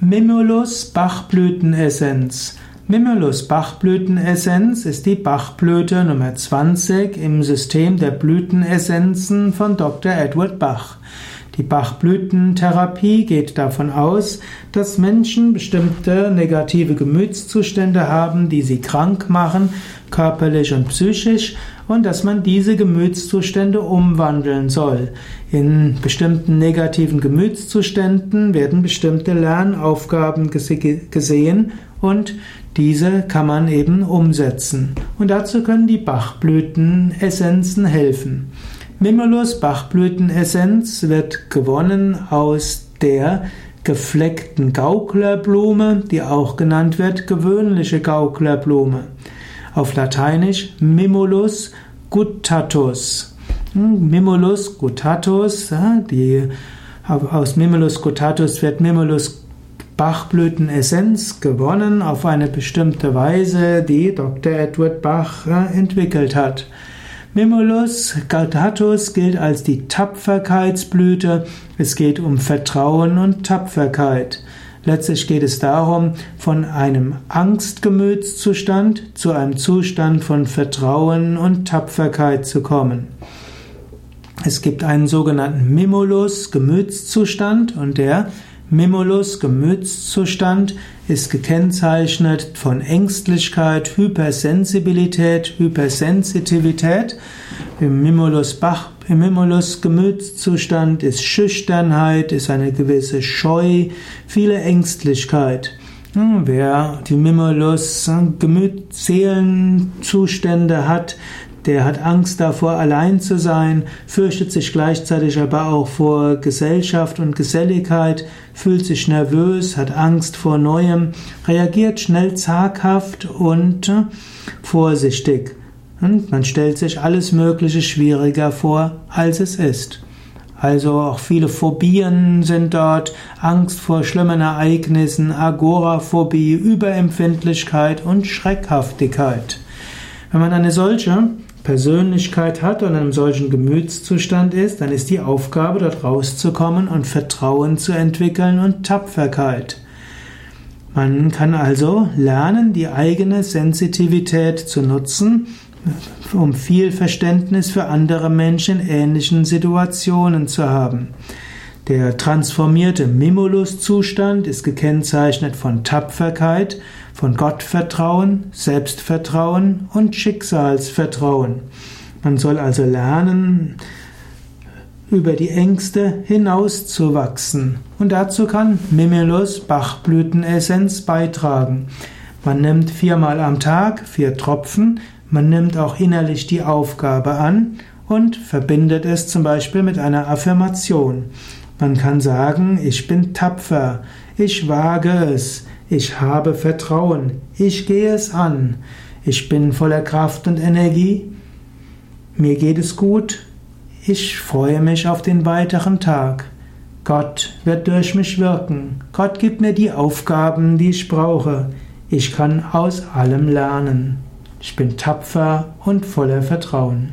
Mimulus Bachblütenessenz. Mimulus Bachblütenessenz ist die Bachblüte Nummer 20 im System der Blütenessenzen von Dr. Edward Bach. Die Bachblütentherapie geht davon aus, dass Menschen bestimmte negative Gemütszustände haben, die sie krank machen, körperlich und psychisch, und dass man diese Gemütszustände umwandeln soll. In bestimmten negativen Gemütszuständen werden bestimmte Lernaufgaben gesehen und diese kann man eben umsetzen. Und dazu können die Bachblütenessenzen helfen. Mimulus Bachblütenessenz wird gewonnen aus der gefleckten Gauklerblume, die auch genannt wird gewöhnliche Gauklerblume. Auf Lateinisch Mimulus guttatus. Hm, Mimulus guttatus, die, aus Mimulus guttatus wird Mimulus Bachblütenessenz gewonnen auf eine bestimmte Weise, die Dr. Edward Bach entwickelt hat. Mimulus guttatus gilt als die Tapferkeitsblüte. Es geht um Vertrauen und Tapferkeit. Letztlich geht es darum, von einem Angstgemütszustand zu einem Zustand von Vertrauen und Tapferkeit zu kommen. Es gibt einen sogenannten Mimulus Gemütszustand und der Mimulus Gemütszustand ist gekennzeichnet von Ängstlichkeit, Hypersensibilität, Hypersensitivität. Im Mimulus Bach im Mimulus Gemütszustand ist Schüchternheit, ist eine gewisse Scheu, viele Ängstlichkeit. Wer die Mimulus Gemütsseelenzustände hat, der hat Angst davor, allein zu sein, fürchtet sich gleichzeitig aber auch vor Gesellschaft und Geselligkeit, fühlt sich nervös, hat Angst vor Neuem, reagiert schnell zaghaft und vorsichtig. Und man stellt sich alles Mögliche schwieriger vor, als es ist. Also auch viele Phobien sind dort, Angst vor schlimmen Ereignissen, Agoraphobie, Überempfindlichkeit und Schreckhaftigkeit. Wenn man eine solche Persönlichkeit hat und in einem solchen Gemütszustand ist, dann ist die Aufgabe, dort rauszukommen und Vertrauen zu entwickeln und Tapferkeit. Man kann also lernen, die eigene Sensitivität zu nutzen um viel Verständnis für andere Menschen in ähnlichen Situationen zu haben. Der transformierte Mimulus-Zustand ist gekennzeichnet von Tapferkeit, von Gottvertrauen, Selbstvertrauen und Schicksalsvertrauen. Man soll also lernen, über die Ängste hinauszuwachsen. Und dazu kann Mimulus Bachblütenessenz beitragen. Man nimmt viermal am Tag vier Tropfen, man nimmt auch innerlich die Aufgabe an und verbindet es zum Beispiel mit einer Affirmation. Man kann sagen, ich bin tapfer, ich wage es, ich habe Vertrauen, ich gehe es an, ich bin voller Kraft und Energie, mir geht es gut, ich freue mich auf den weiteren Tag. Gott wird durch mich wirken. Gott gibt mir die Aufgaben, die ich brauche. Ich kann aus allem lernen. Ich bin tapfer und voller Vertrauen.